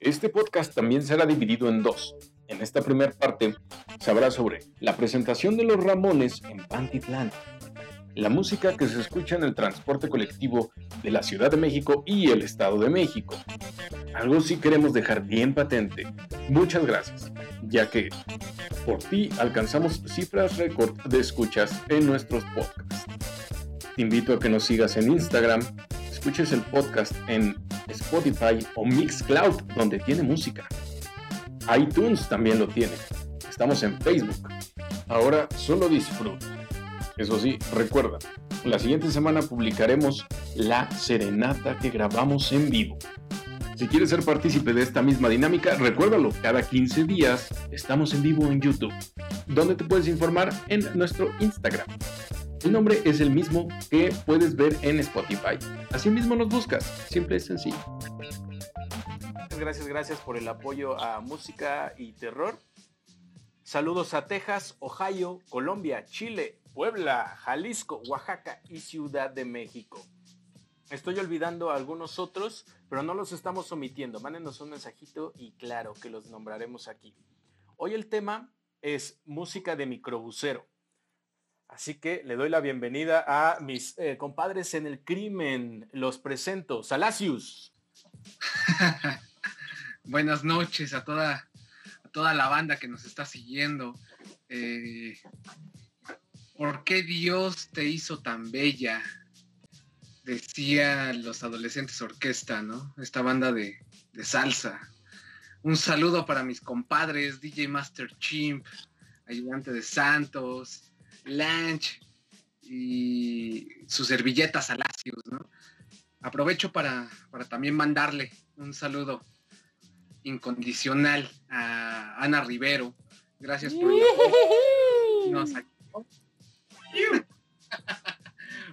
Este podcast también será dividido en dos. En esta primera parte sabrá sobre la presentación de los Ramones en Pantitlán, la música que se escucha en el transporte colectivo de la Ciudad de México y el Estado de México. Algo sí queremos dejar bien patente. Muchas gracias, ya que por ti alcanzamos cifras récord de escuchas en nuestros podcasts. Te invito a que nos sigas en Instagram, escuches el podcast en Spotify o Mixcloud, donde tiene música iTunes también lo tiene. Estamos en Facebook. Ahora solo disfruta. Eso sí, recuerda, la siguiente semana publicaremos la serenata que grabamos en vivo. Si quieres ser partícipe de esta misma dinámica, recuérdalo, cada 15 días estamos en vivo en YouTube, donde te puedes informar en nuestro Instagram. El nombre es el mismo que puedes ver en Spotify. Así mismo nos buscas, simple y sencillo gracias, gracias por el apoyo a música y terror. Saludos a Texas, Ohio, Colombia, Chile, Puebla, Jalisco, Oaxaca y Ciudad de México. Estoy olvidando a algunos otros, pero no los estamos omitiendo. Mándenos un mensajito y claro que los nombraremos aquí. Hoy el tema es música de microbusero. Así que le doy la bienvenida a mis eh, compadres en el crimen. Los presento. Salacius. buenas noches a toda, toda la banda que nos está siguiendo. Eh, ¿Por qué Dios te hizo tan bella? Decía los adolescentes orquesta, ¿no? Esta banda de, de salsa. Un saludo para mis compadres, DJ Master Chimp, ayudante de Santos, Lanch y su servilleta Salacios, ¿no? Aprovecho para, para también mandarle un saludo incondicional a Ana Rivero. Gracias por nos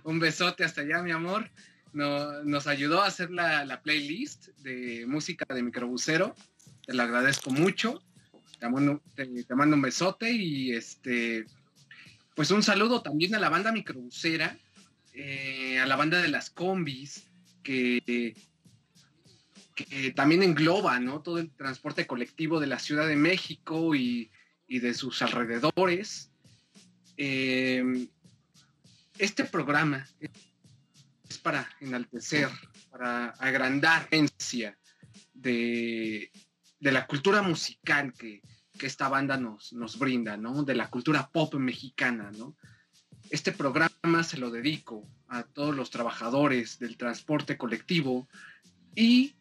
Un besote hasta allá, mi amor. nos ayudó a hacer la, playlist de música de microbusero. Te lo agradezco mucho. Te mando, un besote y este, pues un saludo también a la banda microbusera, eh, a la banda de las combis, que que también engloba ¿no? todo el transporte colectivo de la Ciudad de México y, de sus alrededores. Em, este programa es para enaltecer, para agrandar la de, de la cultura musical que, esta banda nos, nos brinda, ¿no? de la cultura pop mexicana. ¿no? Este programa se lo dedico a todos los trabajadores del transporte colectivo y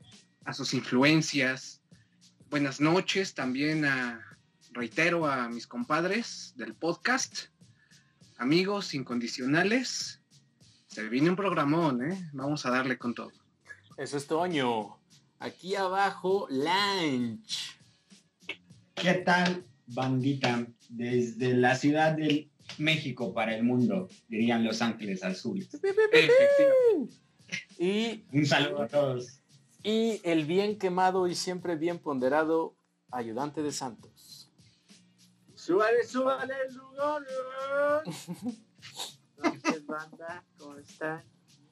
a sus influencias. Buenas noches también a, reitero, a mis compadres del podcast, amigos incondicionales. Se viene un programón, ¿eh? Vamos a darle con todo. Eso es Toño. Aquí abajo, Lunch. ¿Qué tal, bandita? Desde la Ciudad de México para el mundo, dirían Los Ángeles al sur. Y un saludo a todos. Y el bien quemado y siempre bien ponderado ayudante de Santos. Súbale, súbale, lugar. banda, ¿cómo están?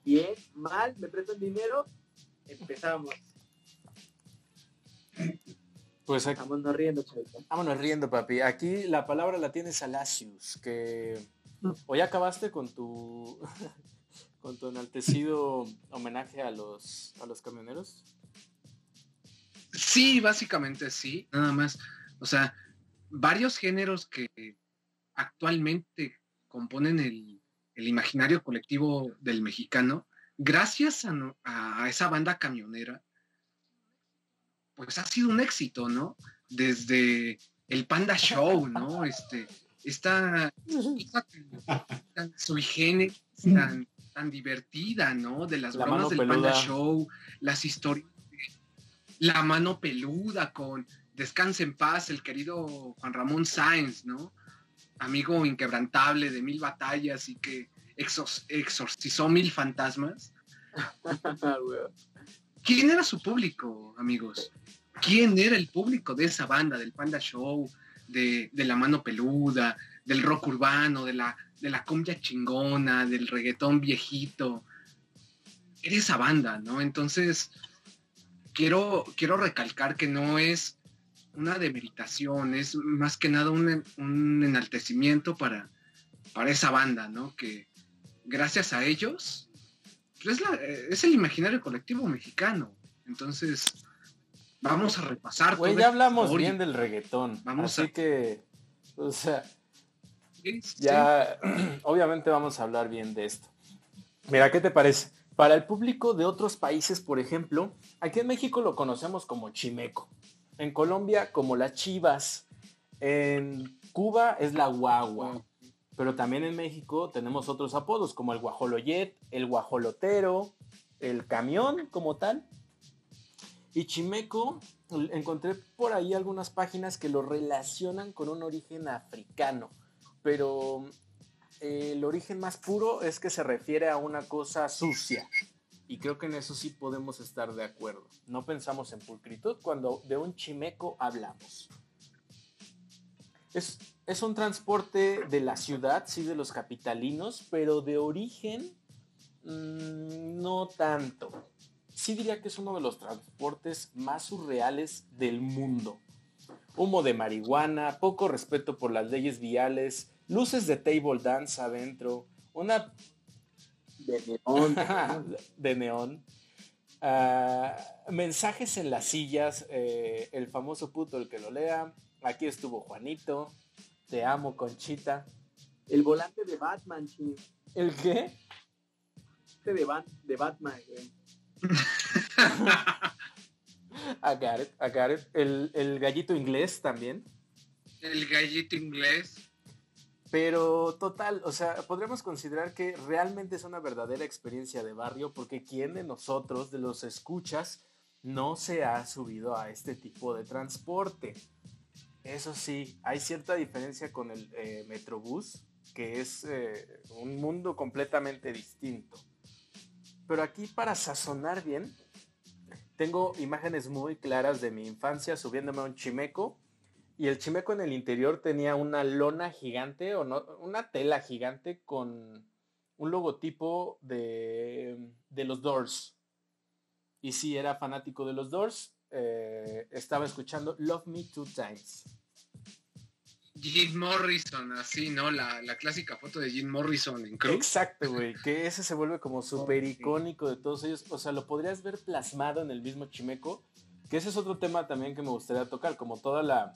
Bien, mal, me prestan dinero. Empezamos. Pues aquí, vámonos riendo, chavita. Vámonos riendo, papi. Aquí la palabra la tiene Salacius, que hoy acabaste con tu con tu enaltecido homenaje a los, a los camioneros? Sí, básicamente sí, nada más. O sea, varios géneros que actualmente componen el, imaginario colectivo del mexicano, gracias a, esa banda camionera, pues ha sido un éxito, ¿no? Desde el Panda Show, ¿no? Este, esta, esta sui tan tan divertida, ¿no? De las bromas del Panda Show, las historias, la mano peluda con Descanse en paz, el querido Juan Ramón Sáenz, ¿no? Amigo inquebrantable de mil batallas y que exorcizó mil fantasmas. ¿Quién era su público, amigos? ¿Quién era el público de esa banda, del Panda Show, de, la mano peluda, del rock urbano, de la de la cumbia chingona, del reggaetón viejito. Era esa banda, ¿no? Entonces, quiero, quiero recalcar que no es una demeritación, es más que nada un, un enaltecimiento para, para esa banda, ¿no? Que gracias a ellos, pues es, la, es el imaginario colectivo mexicano. Entonces, vamos a repasar. Güey, ya hablamos bien del reggaetón. Vamos así a- que, o sea, Sí, sí. ya, obviamente vamos a hablar bien de esto. Mira, ¿qué te parece? Para el público de otros países, por ejemplo, aquí en México lo conocemos como chimeco. En Colombia como las chivas. En Cuba es la guagua. Pero también en México tenemos otros apodos como el guajoloyet, el guajolotero, el camión como tal. Y chimeco, encontré por ahí algunas páginas que lo relacionan con un origen africano. Pero eh, el origen más puro es que se refiere a una cosa sucia. Y creo que en eso sí podemos estar de acuerdo. No pensamos en pulcritud cuando de un chimeco hablamos. Es, es un transporte de la ciudad, sí, de los capitalinos, pero de origen mm, no tanto. Sí diría que es uno de los transportes más surreales del mundo. Humo de marihuana, poco respeto por las leyes viales, luces de table dance adentro, una De neón. de neón. Ah, mensajes en las sillas, eh, el famoso puto el que lo lea. Aquí estuvo Juanito. Te amo, Conchita. El volante de Batman, ching. ¿El qué? Este de, Bat- de Batman, güey. I got it, I got it. El, el gallito inglés también. El gallito inglés. Pero total, o sea, podríamos considerar que realmente es una verdadera experiencia de barrio porque ¿quién de nosotros, de los escuchas, no se ha subido a este tipo de transporte? Eso sí, hay cierta diferencia con el eh, Metrobús, que es eh, un mundo completamente distinto. Pero aquí para sazonar bien, tengo imágenes muy claras de mi infancia subiéndome a un chimeco y el chimeco en el interior tenía una lona gigante o no, una tela gigante con un logotipo de, de los Doors. Y si era fanático de los Doors, eh, estaba escuchando Love Me Two Times. Jim Morrison, así, ¿no? La, la clásica foto de Jim Morrison en Cruz. Exacto, güey. Que ese se vuelve como súper icónico de todos ellos. O sea, lo podrías ver plasmado en el mismo chimeco. Que ese es otro tema también que me gustaría tocar, como toda la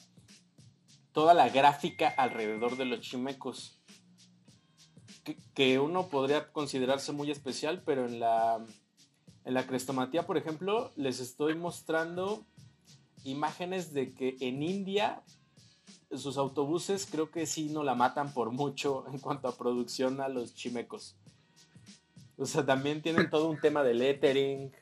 toda la gráfica alrededor de los chimecos. Que, que uno podría considerarse muy especial, pero en la en la crestomatía, por ejemplo, les estoy mostrando imágenes de que en India sus autobuses creo que sí no la matan por mucho en cuanto a producción a los chimecos. O sea, también tienen todo un tema de lettering.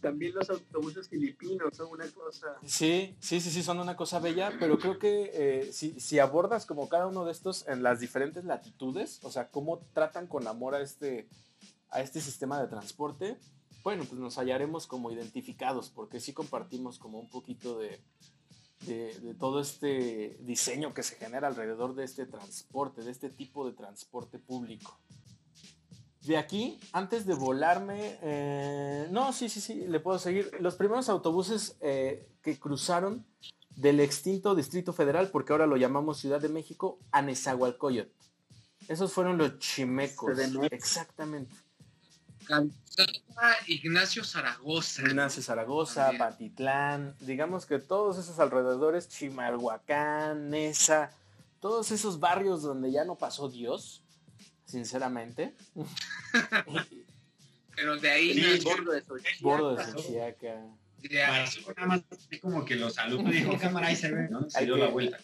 También los autobuses filipinos son una cosa. Sí, sí, sí, sí, son una cosa bella, pero creo que eh, si, si abordas como cada uno de estos en las diferentes latitudes, o sea, cómo tratan con amor a este, a este sistema de transporte, bueno, pues nos hallaremos como identificados, porque sí compartimos como un poquito de, de, de todo este diseño que se genera alrededor de este transporte, de este tipo de transporte público. De aquí, antes de volarme, eh, no, sí, sí, sí, le puedo seguir. Los primeros autobuses eh, que cruzaron del extinto Distrito Federal, porque ahora lo llamamos Ciudad de México, a Nezahualcóyotl. Esos fueron los chimecos. Exactamente. Ignacio Zaragoza. Ignacio Zaragoza, También. Patitlán, digamos que todos esos alrededores, Chimalhuacán, Nesa, todos esos barrios donde ya no pasó Dios, sinceramente. Pero de ahí Sí, nació- Bordo de Xochitl. Bordo de Xochiaca. nada más como que los saludó y dijo, cámara, ahí se ve, ¿no? Se dio la vuelta.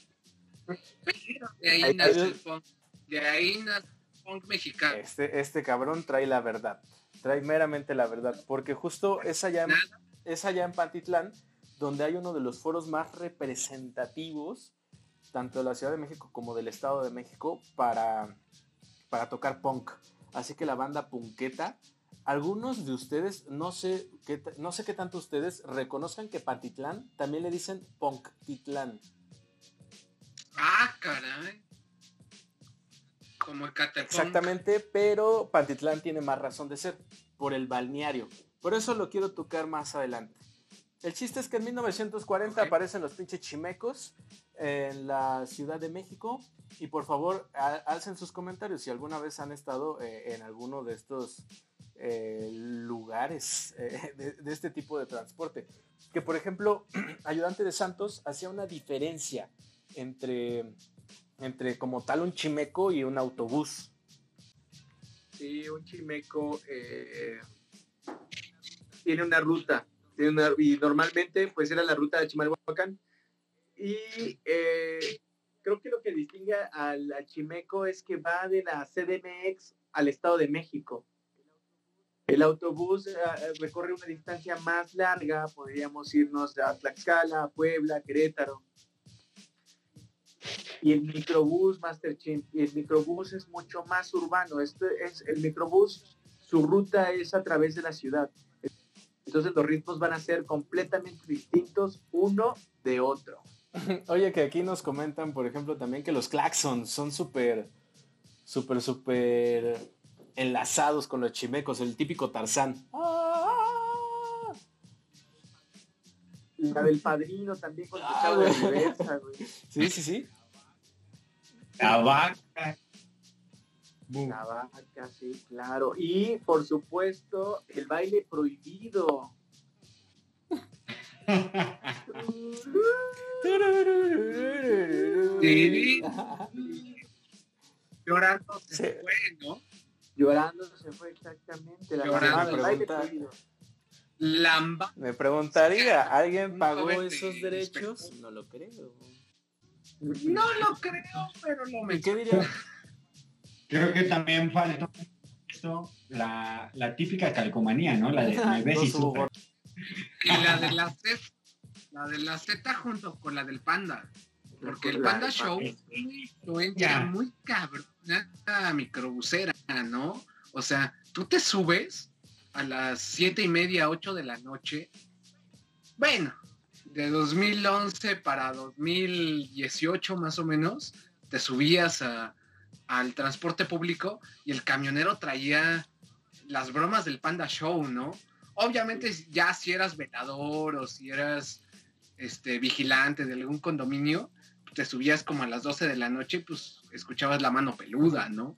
de ahí nació el punk. De ahí nació el punk mexicano. Este, este cabrón trae la verdad, trae meramente la verdad, porque justo es allá, en, Nada. es allá en Pantitlán donde hay uno de los foros más representativos, tanto de la Ciudad de México como del Estado de México, para, para tocar punk. Así que la banda punketa, algunos de ustedes, no sé, qué, no sé qué tanto ustedes reconozcan que Pantitlán también le dicen Punktitlán. Ah, caray. Como el Catepunk. Exactamente, pero Pantitlán tiene más razón de ser por el balneario. Por eso lo quiero tocar más adelante. El chiste es que en 1940 Ok. aparecen los pinches chimecos en la Ciudad de México. Y por favor, alcen sus comentarios si alguna vez han estado eh, en alguno de estos eh, lugares eh, de, de este tipo de transporte. Que por ejemplo, Ayudante de Santos hacía una diferencia entre, entre como tal un chimeco y un autobús. Sí, un chimeco eh, tiene una ruta. tiene una- y normalmente, pues era la ruta de Chimalhuacán. Y eh, creo que lo que distingue al, al chimeco es que va de la CDMX al Estado de México. El autobús eh, recorre una distancia más larga, podríamos irnos a Tlaxcala, Puebla, Querétaro. Y el microbús, Master Chimp, y el microbús es mucho más urbano. Este es el microbús, su ruta es a través de la ciudad. Entonces los ritmos van a ser completamente distintos uno de otro. Oye, que aquí nos comentan, por ejemplo, también que los claxons son súper, súper, súper enlazados con los chimecos, el típico Tarzán. La del padrino también con Ah, de reversa, güey. Sí, sí, sí. La vaca. La vaca, sí, claro. Y por supuesto, el baile prohibido. Sí. Llorando se Sí. fue, ¿no? Llorando se fue exactamente. La Llorando. baile. Lamba. Me preguntaría, ¿alguien pagó esos derechos? No lo creo. No lo creo, pero lo ¿Y me qué diría? Creo que también faltó esto, la, la típica calcomanía, ¿no? La de me ves y super. La de la Z, la de la Z junto con la del Panda. Porque el Panda Show Panda. es una influencia Ya. muy cabrona microbusera, ¿no? O sea, tú te subes a las siete y media, ocho de la noche. Bueno, de 2011 para 2018 más o menos, te subías a- al transporte público y el camionero traía las bromas del Panda Show, ¿no? Obviamente ya si eras velador o si eras este vigilante de algún condominio, te subías como a las 12 de la noche, pues escuchabas la mano peluda, ¿no?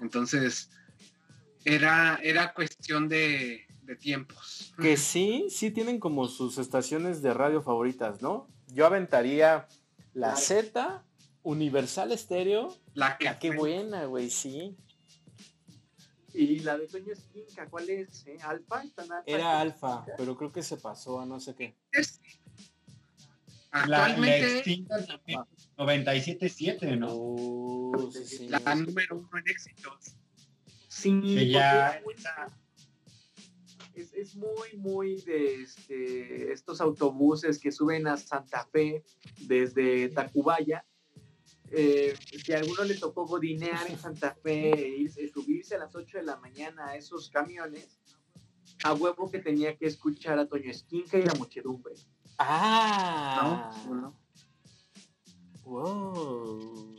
Entonces, era, era cuestión de, de tiempos. Que sí, sí tienen como sus estaciones de radio favoritas, ¿no? Yo aventaría la Claro. Z, Universal Estéreo. La que Ah, qué buena, güey, sí. Y la de Toño Esquinca, ¿cuál es? eh? ¿Alfa? ¿Están alfa? Era Alfa, pero creo que se pasó a no sé qué. es- La, la Actualmente, extinta también, 97.7, ¿no? Oh, sí, sí. la, número uno en éxitos. Sí, Que ya esa- es, es muy, muy de este, estos autobuses que suben a Santa Fe desde Tacubaya. Eh, si a alguno le tocó godinear en Santa Fe e irse- subirse a las 8 de la mañana a esos camiones, a huevo que tenía que escuchar a Toño Esquinca y la muchedumbre. Ah. ¿no? ¿No? Wow.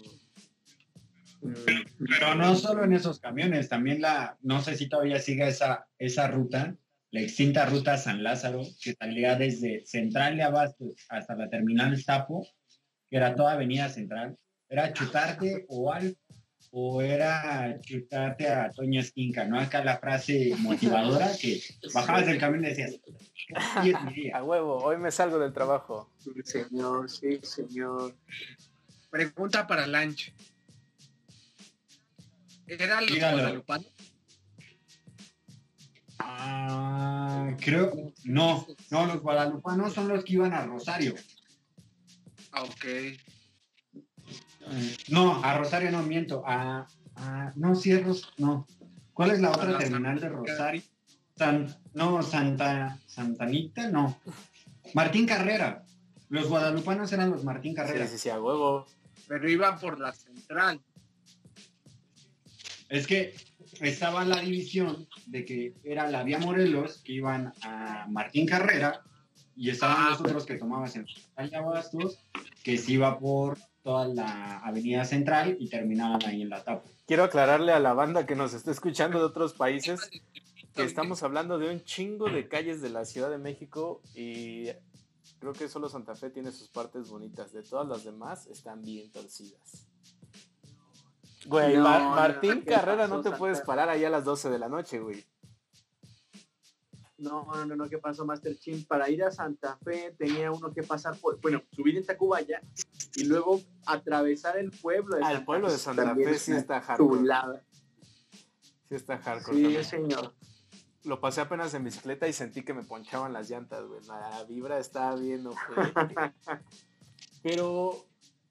Pero no solo en esos camiones, también la, no sé si todavía siga esa, esa ruta, la extinta ruta San Lázaro, que salía desde Central de Abastos hasta la terminal Tapo, que era toda Avenida Central. Era chutarte o al o era chutarte a Toño Esquinca, ¿no? Acá la frase motivadora que bajabas del camión y decías. A huevo, hoy me salgo del trabajo. Sí, señor, sí, señor. Pregunta para Lanch. ¿Era los guadalupanos? Ah, creo, no, no, los guadalupanos son los que iban a Rosario. Ah, Ok. Eh, No, a Rosario no miento. A, a- no, sí es Ros- no. ¿Cuál es la otra la terminal de Rosario? San, no, Santa, Santanita, no. Martín Carrera. Los guadalupanos eran los Martín Sí, Carrera. sí, sí, a huevo. Pero iban por la central. Es que estaba la división de que era la vía Morelos que iban a Martín Carrera y estaban Ah, los otros que tomabas en calle Abastos, que se iba por toda la avenida central y terminaban ahí en la tapa. Quiero aclararle a la banda que nos está escuchando de otros países que estamos hablando de un chingo de calles de la Ciudad de México y creo que solo Santa Fe tiene sus partes bonitas. De todas las demás están bien torcidas. Güey, No, Mar- no, Martín ¿qué Carrera no te puedes parar ahí a las 12 de la noche, güey. No, no, no, no, ¿qué pasó, Master Chin? Para ir a Santa Fe tenía uno que pasar por, bueno, subir en Tacubaya y luego atravesar el pueblo de Al Santa Ah, pueblo de Santa También Fe sí está hardcore. Sí está hardcore. Sí, también. señor. Lo pasé apenas en bicicleta y sentí que me ponchaban las llantas, güey. La vibra estaba bien. Pero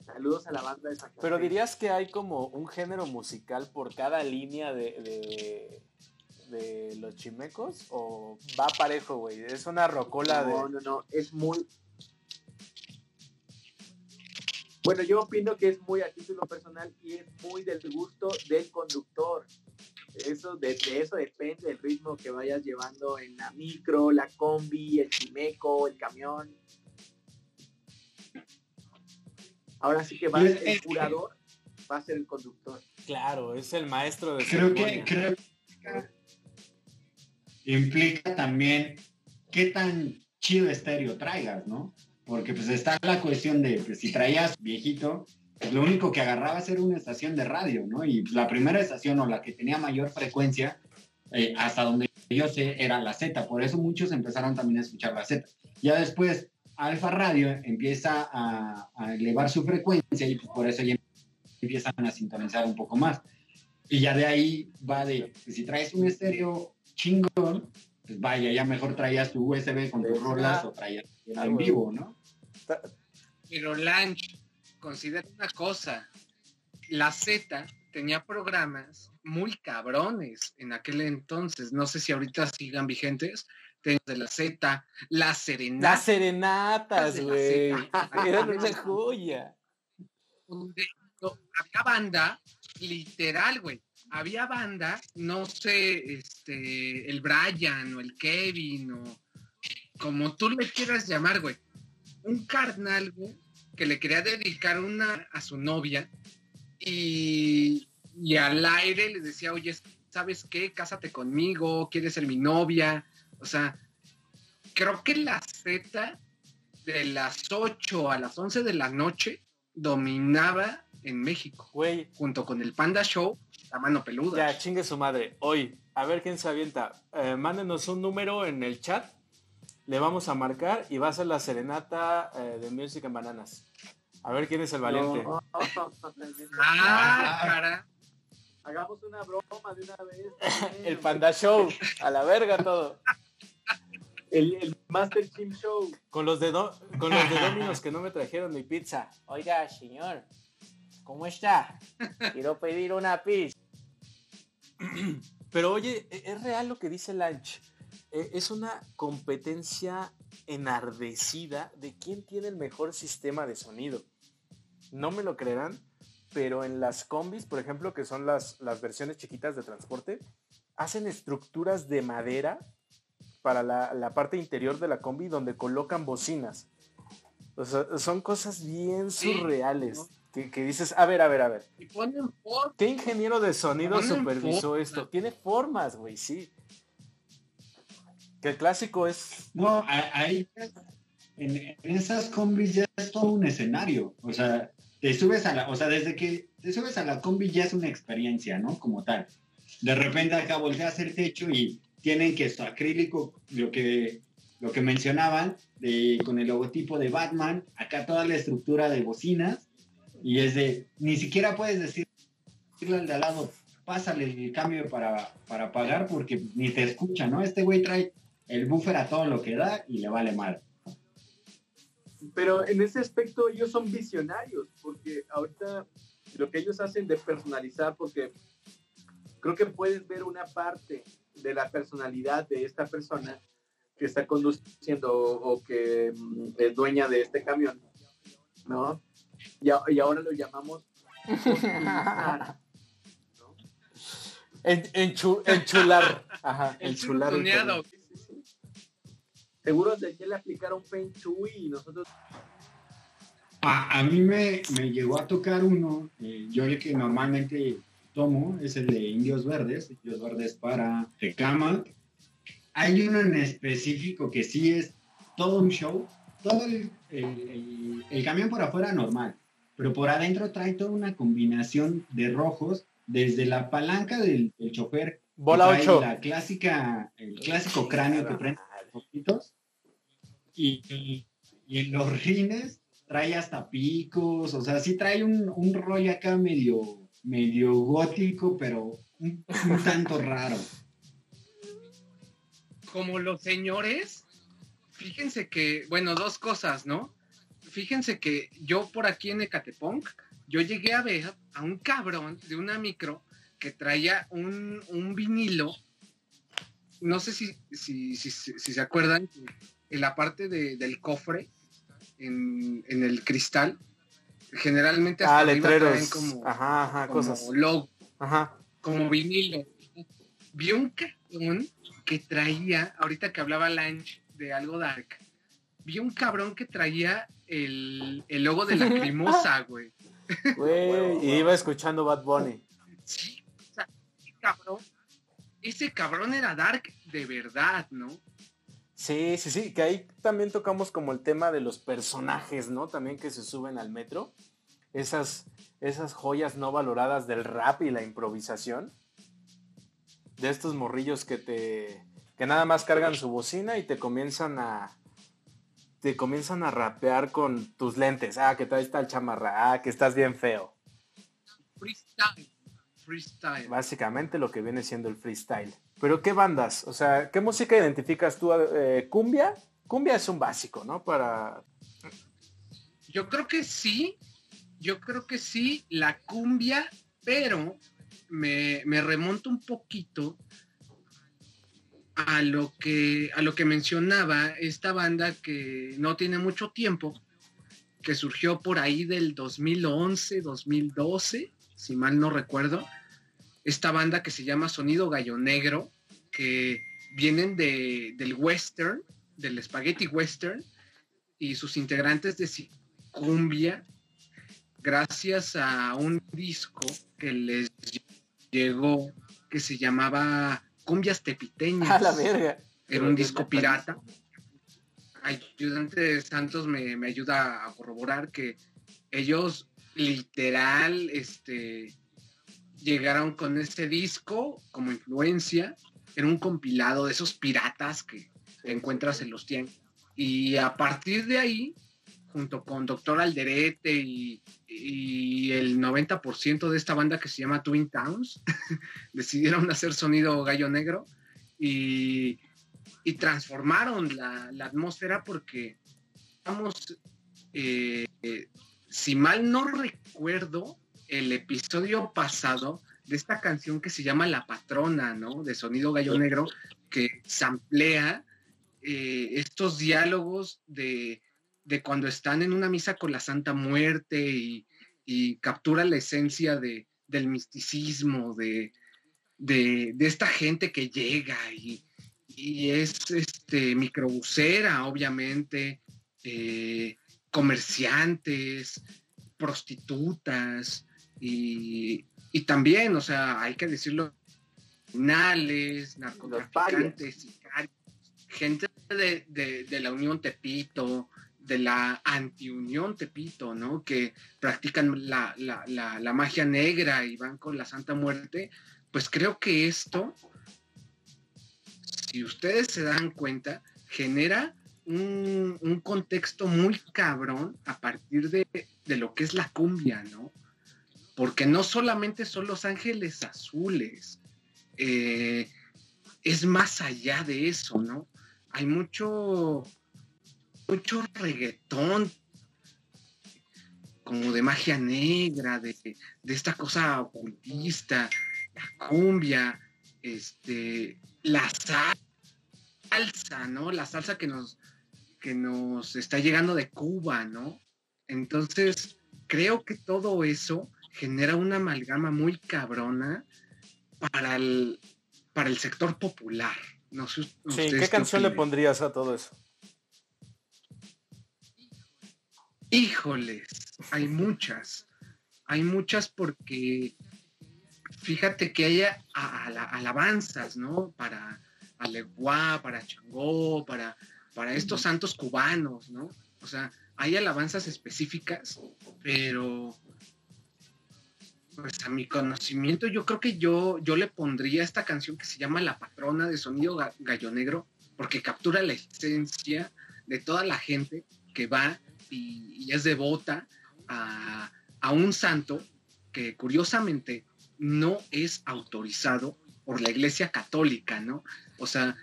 Saludos a la banda de Santa Pero dirías que hay como un género musical por cada línea de, de, de los chimecos o va parejo, güey. Es una rocola No, de. no, no, es muy... Bueno, yo opino que es muy a título personal y es muy del gusto del conductor. Eso, de, de eso depende el ritmo que vayas llevando en la micro, la combi, el chimeco, el camión. Ahora sí que va a ser el curador, va a ser el conductor. Claro, es el maestro de Creo que, ceremonia. creo que implica también qué tan chido estéreo traigas, ¿no? Porque pues está la cuestión de pues, si traías viejito, pues, lo único que agarrabas era una estación de radio, ¿no? Y pues, la primera estación o la que tenía mayor frecuencia, eh, hasta donde yo sé, era la Z. Por eso muchos empezaron también a escuchar la Z. Ya después, Alfa Radio empieza a, a elevar su frecuencia y pues, por eso ya empiezan a sintonizar un poco más. Y ya de ahí va de, pues, si traes un estéreo chingón, pues vaya, ya mejor traías tu USB con tus rolas o traías ah, en vivo, ¿no? Pero Lanch, considera una cosa. La Z tenía programas muy cabrones en aquel entonces. No sé si ahorita sigan vigentes. De la Z, la Serenata. Las serenatas, De la güey. Zeta. Eran una joya. donde no, había banda, literal, güey. Había banda, no sé, este, el Brian o el Kevin o como tú le quieras llamar, güey. Un carnal, güey, que le quería dedicar una a su novia y, y al aire le decía, oye, ¿sabes qué? Cásate conmigo, quieres ser mi novia. O sea, creo que la Z de las 8 a las 11 de la noche dominaba en México, Güey, junto con el Panda Show, la mano peluda. ya chingue su madre. Hoy, a ver quién se avienta. Eh, mándenos un número en el chat. Le vamos a marcar y va a ser la serenata eh, de Music en Bananas. A ver quién es el valiente. No. Ah, cara. Hagamos una broma de una vez. El Panda Show. A la verga todo. El, el Master Chim Show. Con los de, Do- con los de Dominos que no me trajeron mi pizza. Oiga, señor, ¿cómo está? Quiero pedir una pizza. Pero oye, ¿e- ¿es real lo que dice Lanch? Eh, Es una competencia enardecida de quién tiene el mejor sistema de sonido. No me lo creerán, pero en las combis, por ejemplo, que son las, las versiones chiquitas de transporte, hacen estructuras de madera para la, la parte interior de la combi donde colocan bocinas. O sea, son cosas bien Sí, surreales. ¿no? Que, que dices, a ver, a ver, a ver. Y ponen por ¿Qué ingeniero de sonido supervisó formas. esto? Tiene formas, güey, sí. Que el clásico es. No, ahí en, en esas combis ya es todo un escenario. O sea, te subes a la, o sea, desde que te subes a la combi ya es una experiencia, ¿no? Como tal. De repente acá volteas el techo y tienen que esto acrílico, lo que, lo que mencionaban, de, con el logotipo de Batman, acá toda la estructura de bocinas, y es de, ni siquiera puedes decirle al de al lado, pásale el cambio para, para pagar porque ni te escucha, ¿no? Este güey trae el buffer a todo lo que da y le vale mal. Pero en ese aspecto ellos son visionarios, porque ahorita lo que ellos hacen de personalizar, porque creo que puedes ver una parte de la personalidad de esta persona que está conduciendo o, o que mm, es dueña de este camión, ¿no? Y, a- y ahora lo llamamos customizar, ¿no? En, enchu- enchular. Ajá, El enchular. Sí, sí, sí. Seguro de que le aplicaron Feng Shui y nosotros A, a mí me, me llegó a tocar uno, eh, yo el que normalmente tomo es el de Indios Verdes, Indios Verdes para Tecama, hay uno en específico que sí es todo un show, todo el, camión por afuera normal, pero por adentro trae toda una combinación de rojos, desde la palanca del, chofer, bola 8, la clásica, el clásico cráneo que prende poquitos, y, y, en los rines trae hasta picos, o sea, sí trae un, un rollo acá medio, medio gótico, pero un tanto raro. Como los señores, fíjense que, bueno, dos cosas, ¿no? Fíjense que yo por aquí en Ecatepunk, yo llegué a ver a un cabrón de una micro que traía un, vinilo, no sé si, si, se acuerdan, en la parte del cofre, en, el cristal, generalmente hasta ah, letreros. como, ajá, ajá, cosas. logo, ajá. como vinilo. Vi un cabrón que traía, ahorita que hablaba Lange de algo dark, vi un cabrón que traía el, logo de la crimosa, güey. Güey, y iba escuchando Bad Bunny. Sí, o sea, ese cabrón, ese cabrón era dark de verdad, ¿no? Sí, sí, sí, que ahí también tocamos como el tema de los personajes, ¿no? También que se suben al metro. Esas, esas joyas no valoradas del rap y la improvisación de estos morrillos que te que nada más cargan su bocina y te comienzan a te comienzan a rapear con tus lentes. Ah, que traes tal chamarra. Ah, que estás bien feo. Freestyle. Freestyle. Básicamente lo que viene siendo el freestyle. Pero ¿qué bandas? O sea, ¿qué música identificas tú? Eh, ¿Cumbia? Cumbia es un básico, ¿no? Para... Yo creo que sí. Yo creo que sí, la cumbia, pero me, remonto un poquito a lo que a lo que mencionaba esta banda que no tiene mucho tiempo que surgió por ahí del 2011 2012 si mal no recuerdo esta banda que se llama Sonido Gallo Negro que vienen de, del western del spaghetti western y sus integrantes de cumbia gracias a un disco que les llegó que se llamaba Cumbias Tepiteñas. A la verga. Era un disco pirata. Ayudante de Santos me, ayuda a corroborar que ellos literal este, llegaron con ese disco como influencia. Era un compilado de esos piratas que encuentras en los tiempos. Y a partir de ahí junto con Doctor Alderete y, el 90% de esta banda que se llama Twin Towns, decidieron hacer sonido gallo negro y, transformaron la, atmósfera porque, vamos, eh, si mal no recuerdo, el episodio pasado de esta canción que se llama La Patrona, ¿no? De Sonido Gallo Negro, que samplea eh, estos diálogos de de cuando están en una misa con la Santa Muerte y, captura la esencia de, del misticismo, de, de, esta gente que llega y, es este, microbusera, obviamente, eh, comerciantes, prostitutas y, también, o sea, hay que decirlo, finales, narcotraficantes, gente de, de, la Unión Tepito, de la antiunión Tepito, ¿no? Que practican la, magia negra y van con la Santa Muerte, pues creo que esto, si ustedes se dan cuenta, genera un, contexto muy cabrón a partir de, lo que es la cumbia, ¿no? Porque no solamente son los ángeles azules, eh, es más allá de eso, ¿no? Hay mucho mucho reggaetón, como de magia negra, de, esta cosa ocultista, la cumbia, este, la salsa, ¿no? La salsa que nos, que nos está llegando de Cuba, ¿no? Entonces, creo que todo eso genera una amalgama muy cabrona para el, para el sector popular. No sí, ¿qué canción le pondrías a todo eso? Híjoles, hay muchas. Hay muchas porque fíjate que hay alabanzas, ¿no? Para Leguá, para Changó, para, para estos santos cubanos, ¿no? O sea, hay alabanzas específicas, pero pues a mi conocimiento yo creo que yo, yo le pondría esta canción que se llama La Patrona de Sonido Gallo Negro, porque captura la esencia de toda la gente que va y, es devota a, a un santo que curiosamente no es autorizado por la Iglesia Católica, ¿no? O sea,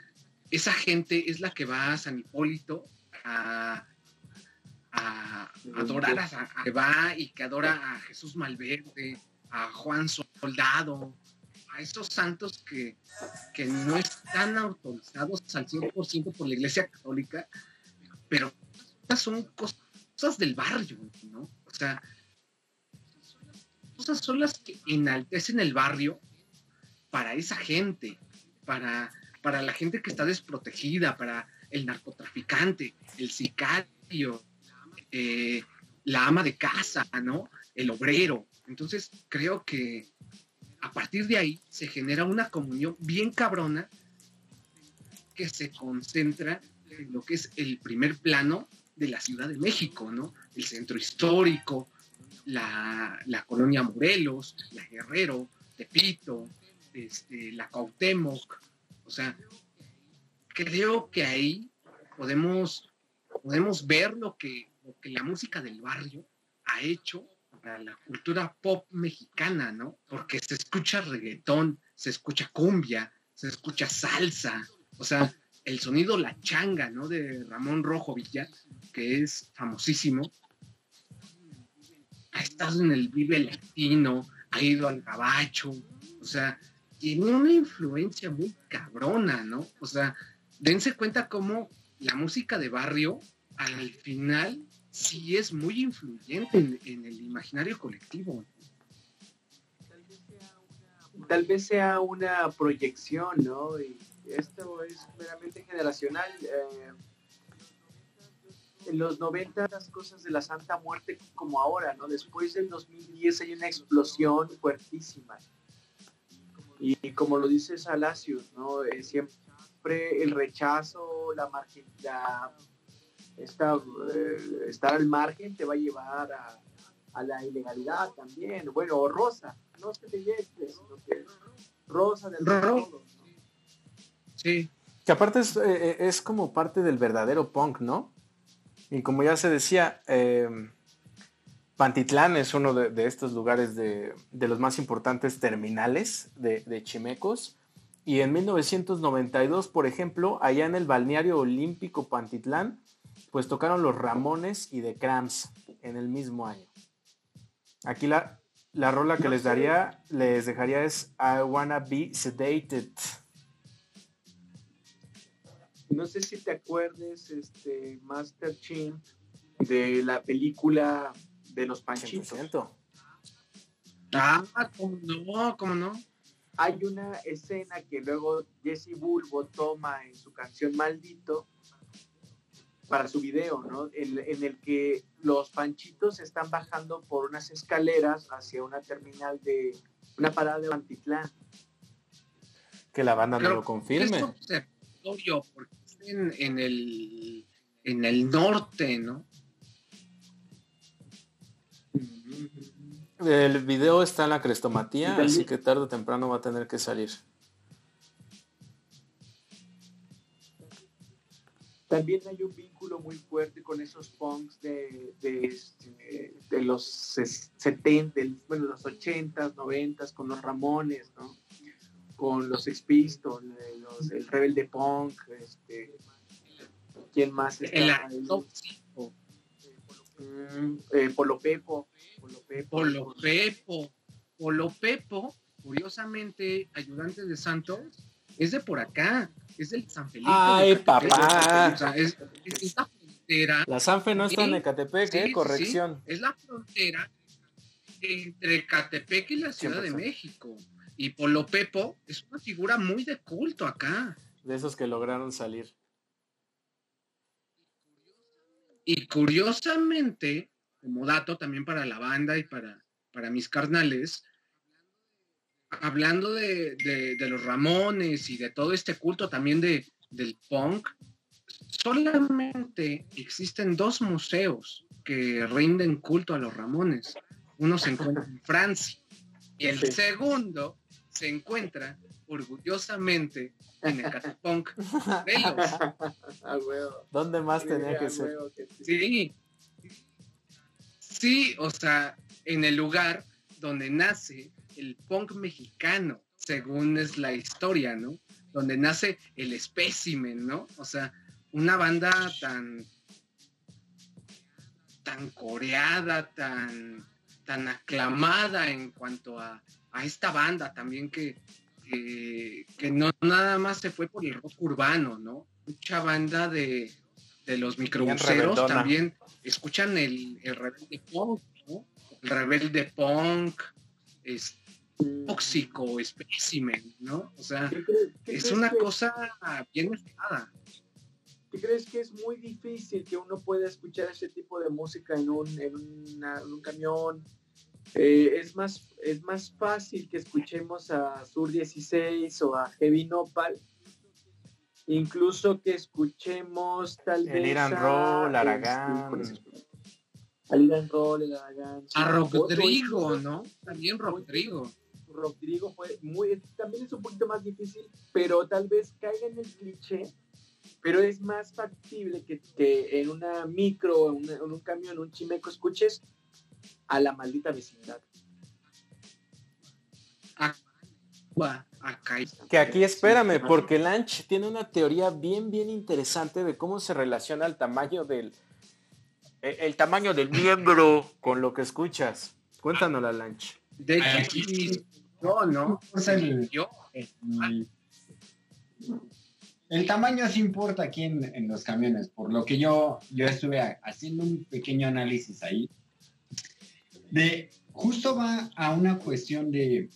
esa gente es la que va a San Hipólito a, adorar a, que va y que adora a Jesús Malverde, a Juan Soldado, a esos santos que, que no están autorizados al 100% por la Iglesia Católica, pero son cosas del barrio, ¿no? O sea, cosas son las que enaltecen el barrio para esa gente, para, para la gente que está desprotegida, para el narcotraficante, el sicario, eh, la ama de casa, ¿no? El obrero. Entonces creo que a partir de ahí se genera una comunión bien cabrona que se concentra en lo que es el primer plano de la Ciudad de México, ¿no? El centro histórico, la, la colonia Morelos, la Guerrero, Tepito, este, la Cuauhtémoc, o sea, creo que ahí podemos, podemos ver lo que, lo que la música del barrio ha hecho para la cultura pop mexicana, ¿no? Porque se escucha reggaetón, se escucha cumbia, se escucha salsa, o sea, el sonido La Changa, ¿no? De Ramón Rojo Villa, que es famosísimo. Ha estado en el Vive Latino, ha ido al Gabacho, o sea, tiene una influencia muy cabrona, ¿no? O sea, dense cuenta cómo la música de barrio al final sí es muy influyente en, el imaginario colectivo. Tal vez sea una proyección, ¿no? Y esto es meramente generacional. Eh, en los 90 las cosas de la Santa Muerte como ahora, ¿no? Después del 2010 hay una explosión fuertísima y como lo dice Salacios, ¿no? Eh, siempre el rechazo, la margen, eh, estar al margen te va a llevar a, la ilegalidad también. Bueno, Rosa, no se te llegue, sino que Rosa del Rosa. Sí. Que aparte es, eh, es, como parte del verdadero punk, ¿no? Y como ya se decía, eh, Pantitlán es uno de, estos lugares de, los más importantes terminales de, Chimecos. Y en 1992, por ejemplo, allá en el balneario olímpico Pantitlán, pues tocaron los Ramones y The Cramps en el mismo año. Aquí la, la rola que les daría, les dejaría es I Wanna Be Sedated. No sé si te acuerdes, este, Master Chin, de la película de los panchitos. Ah, ¿cómo no? ¿Cómo no? Hay una escena que luego Jesse Bulbo toma en su canción Maldito para su video, ¿no? En, el que los panchitos están bajando por unas escaleras hacia una terminal de una parada de Antitlán. Que la banda no lo confirme. Porque en, en, el, en el norte, ¿no? El video está en la crestomatía, así que tarde o temprano va a tener que salir. También hay un vínculo muy fuerte con esos punks de, de, este, los 70, bueno, los 80s, 90 con los Ramones, ¿no? Con los Sex Pistols, el Rebelde Punk, este, ¿quién más está? El, mm, eh, Polo Pepo. Polo Pepo. Polo Pepo, curiosamente, ayudante de Santos, es de por acá, es del San Felipe. Ay, papá. es, la frontera. La Sanfe no está en Ecatepec, ¿eh? Corrección. es la frontera entre Ecatepec y la Ciudad de México. Y Polo Pepo es una figura muy de culto acá. De esos que lograron salir. Y curiosamente, como dato también para la banda y para, para mis carnales, hablando de, los Ramones y de todo este culto también de, del punk, solamente existen dos museos que rinden culto a los Ramones. Uno se encuentra en Francia y el segundo se encuentra orgullosamente en el Catapunk ¿Dónde más tenía que ser? Sí. Sí, o sea, en el lugar donde nace el punk mexicano, según es la historia, ¿no? Donde nace el espécimen, ¿no? O sea, una banda tan tan coreada, tan, tan aclamada en cuanto a, esta banda también que, que, no nada más se fue por el rock urbano, ¿no? Mucha banda de, los microbuseros también escuchan el, el rebelde punk, ¿no? El rebelde punk, es tóxico, espécimen, ¿no? O sea, es una cosa bien escalada. ¿Qué crees que es muy difícil que uno pueda escuchar ese tipo de música en un, en un camión? Eh, es, más, es más fácil que escuchemos a Sur 16 o a Heavy Nopal, incluso que escuchemos tal vez. El Iran Roll, Aragán. Al Iran Roll, el Aragán. A Rodrigo, ¿no? También Rodrigo. Rodrigo fue muy. También es un poquito más difícil, pero tal vez caiga en el cliché pero es más factible que, que en una micro, en, en un camión, un chimeco, escuches a la maldita vecindad. Que aquí espérame, porque Lanch tiene una teoría bien, bien interesante de cómo se relaciona el tamaño del el, tamaño del miembro con lo que escuchas. Cuéntanosla, Lanch. De aquí, no, no. yo, el tamaño sí importa aquí en, los camiones, por lo que yo, yo estuve haciendo un pequeño análisis ahí. De, justo va a una cuestión de,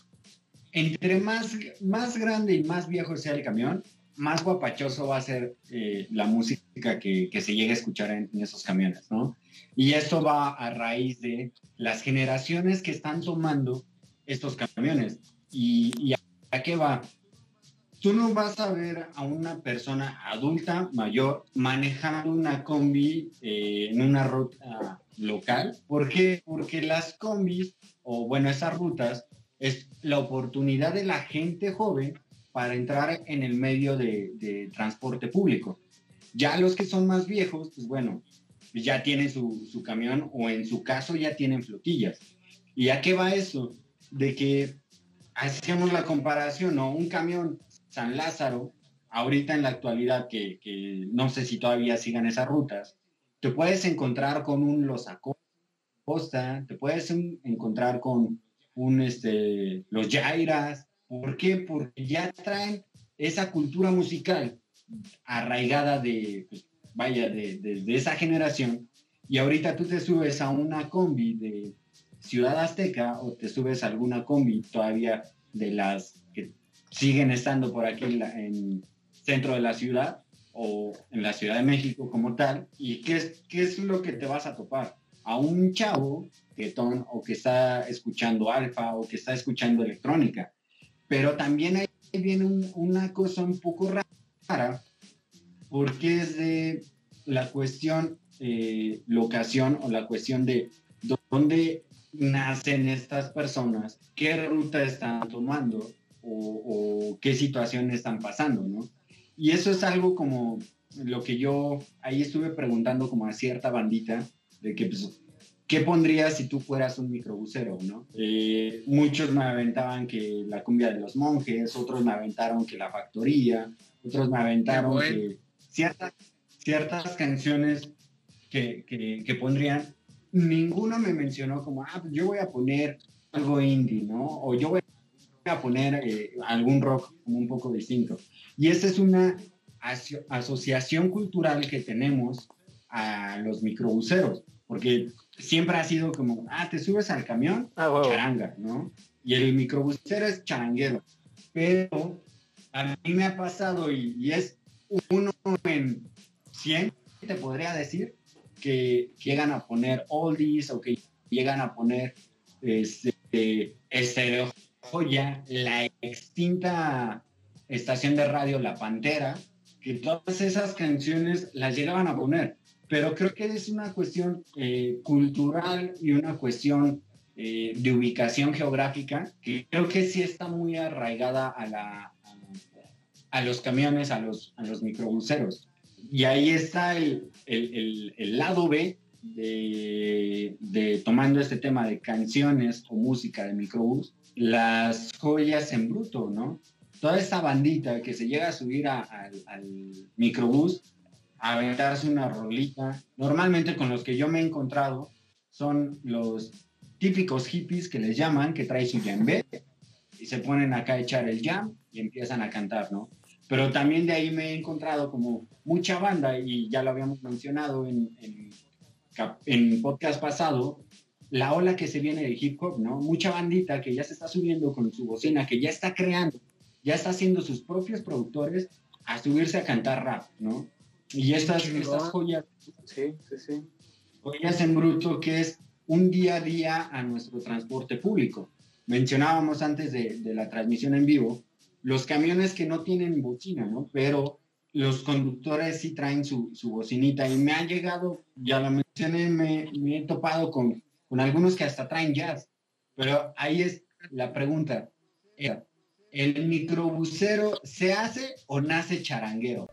entre más, más grande y más viejo sea el camión, más guapachoso va a ser eh, la música que, que, se llegue a escuchar en, esos camiones, ¿no? Y esto va a raíz de las generaciones que están tomando estos camiones. ¿Y, y a qué va? tú no vas a ver a una persona adulta, mayor, manejando una combi eh, en una ruta local. ¿Por qué? Porque las combis, o bueno, esas rutas, es la oportunidad de la gente joven para entrar en el medio de, transporte público. Ya los que son más viejos, pues bueno, ya tienen su, su camión o en su caso ya tienen flotillas. ¿Y a qué va eso? De que hacemos la comparación, ¿no? Un camión San Lázaro, ahorita en la actualidad, que, no sé si todavía sigan esas rutas, te puedes encontrar con un Los Acosta, te puedes encontrar con un, este, los Jairas. ¿Por qué? Porque ya traen esa cultura musical arraigada de, pues, vaya, de, esa generación. Y ahorita tú te subes a una combi de Ciudad Azteca o te subes alguna combi todavía de las siguen estando por aquí en, el centro de la ciudad o en la Ciudad de México como tal. ¿Y qué es, qué es lo que te vas a topar? A un chavo que ton, o que está escuchando alfa o que está escuchando electrónica. Pero también ahí viene una cosa un poco rara porque es de la cuestión eh, locación o la cuestión de dónde nacen estas personas, qué ruta están tomando o, qué situaciones están pasando, ¿no? Y eso es algo como lo que yo ahí estuve preguntando como a cierta bandita de que, pues, ¿qué pondrías si tú fueras un microbusero, no? Eh, muchos me aventaban que la cumbia de los monjes, otros me aventaron que la factoría, otros me aventaron que ciertas, ciertas canciones que, que, que, pondrían, ninguno me mencionó como, ah, pues yo voy a poner algo indie, ¿no? O yo voy a poner eh, algún rock como un poco distinto. Y esta es una asociación cultural que tenemos a los microbuseros, porque siempre ha sido como, ah, te subes al camión, ah, charanga, ¿no? Y el microbusero es charanguero. Pero a mí me ha pasado y, es uno en 100, te podría decir, que llegan a poner oldies o que llegan a poner este, estereo joya la extinta estación de radio La Pantera, que todas esas canciones las llegaban a poner. Pero creo que es una cuestión eh, cultural y una cuestión eh, de ubicación geográfica que creo que sí está muy arraigada a, la, a, los camiones, a los, a los microbuseros. Y ahí está el, el, el, lado B de, de, tomando este tema de canciones o música de microbús, las joyas en bruto, ¿no? Toda esta bandita que se llega a subir al microbús, a aventarse una rolita, normalmente con los que yo me he encontrado son los típicos hippies que les llaman, que traen su jambé y se ponen acá a echar el jam y empiezan a cantar, ¿no? Pero también de ahí me he encontrado como mucha banda, y ya lo habíamos mencionado en, en, en podcast pasado, la ola que se viene de hip hop, ¿no? Mucha bandita que ya se está subiendo con su bocina, que ya está creando, ya está haciendo sus propios productores a subirse a cantar rap, ¿no? Y estas, estas joyas, sí, sí, sí. joyas en bruto que es un día a día a nuestro transporte público. Mencionábamos antes de, de la transmisión en vivo los camiones que no tienen bocina, ¿no? Pero los conductores sí traen su, su bocinita y me ha llegado, ya lo mencioné, me, he topado con, con algunos que hasta traen jazz, pero ahí es la pregunta, ¿el microbusero se hace o nace charanguero?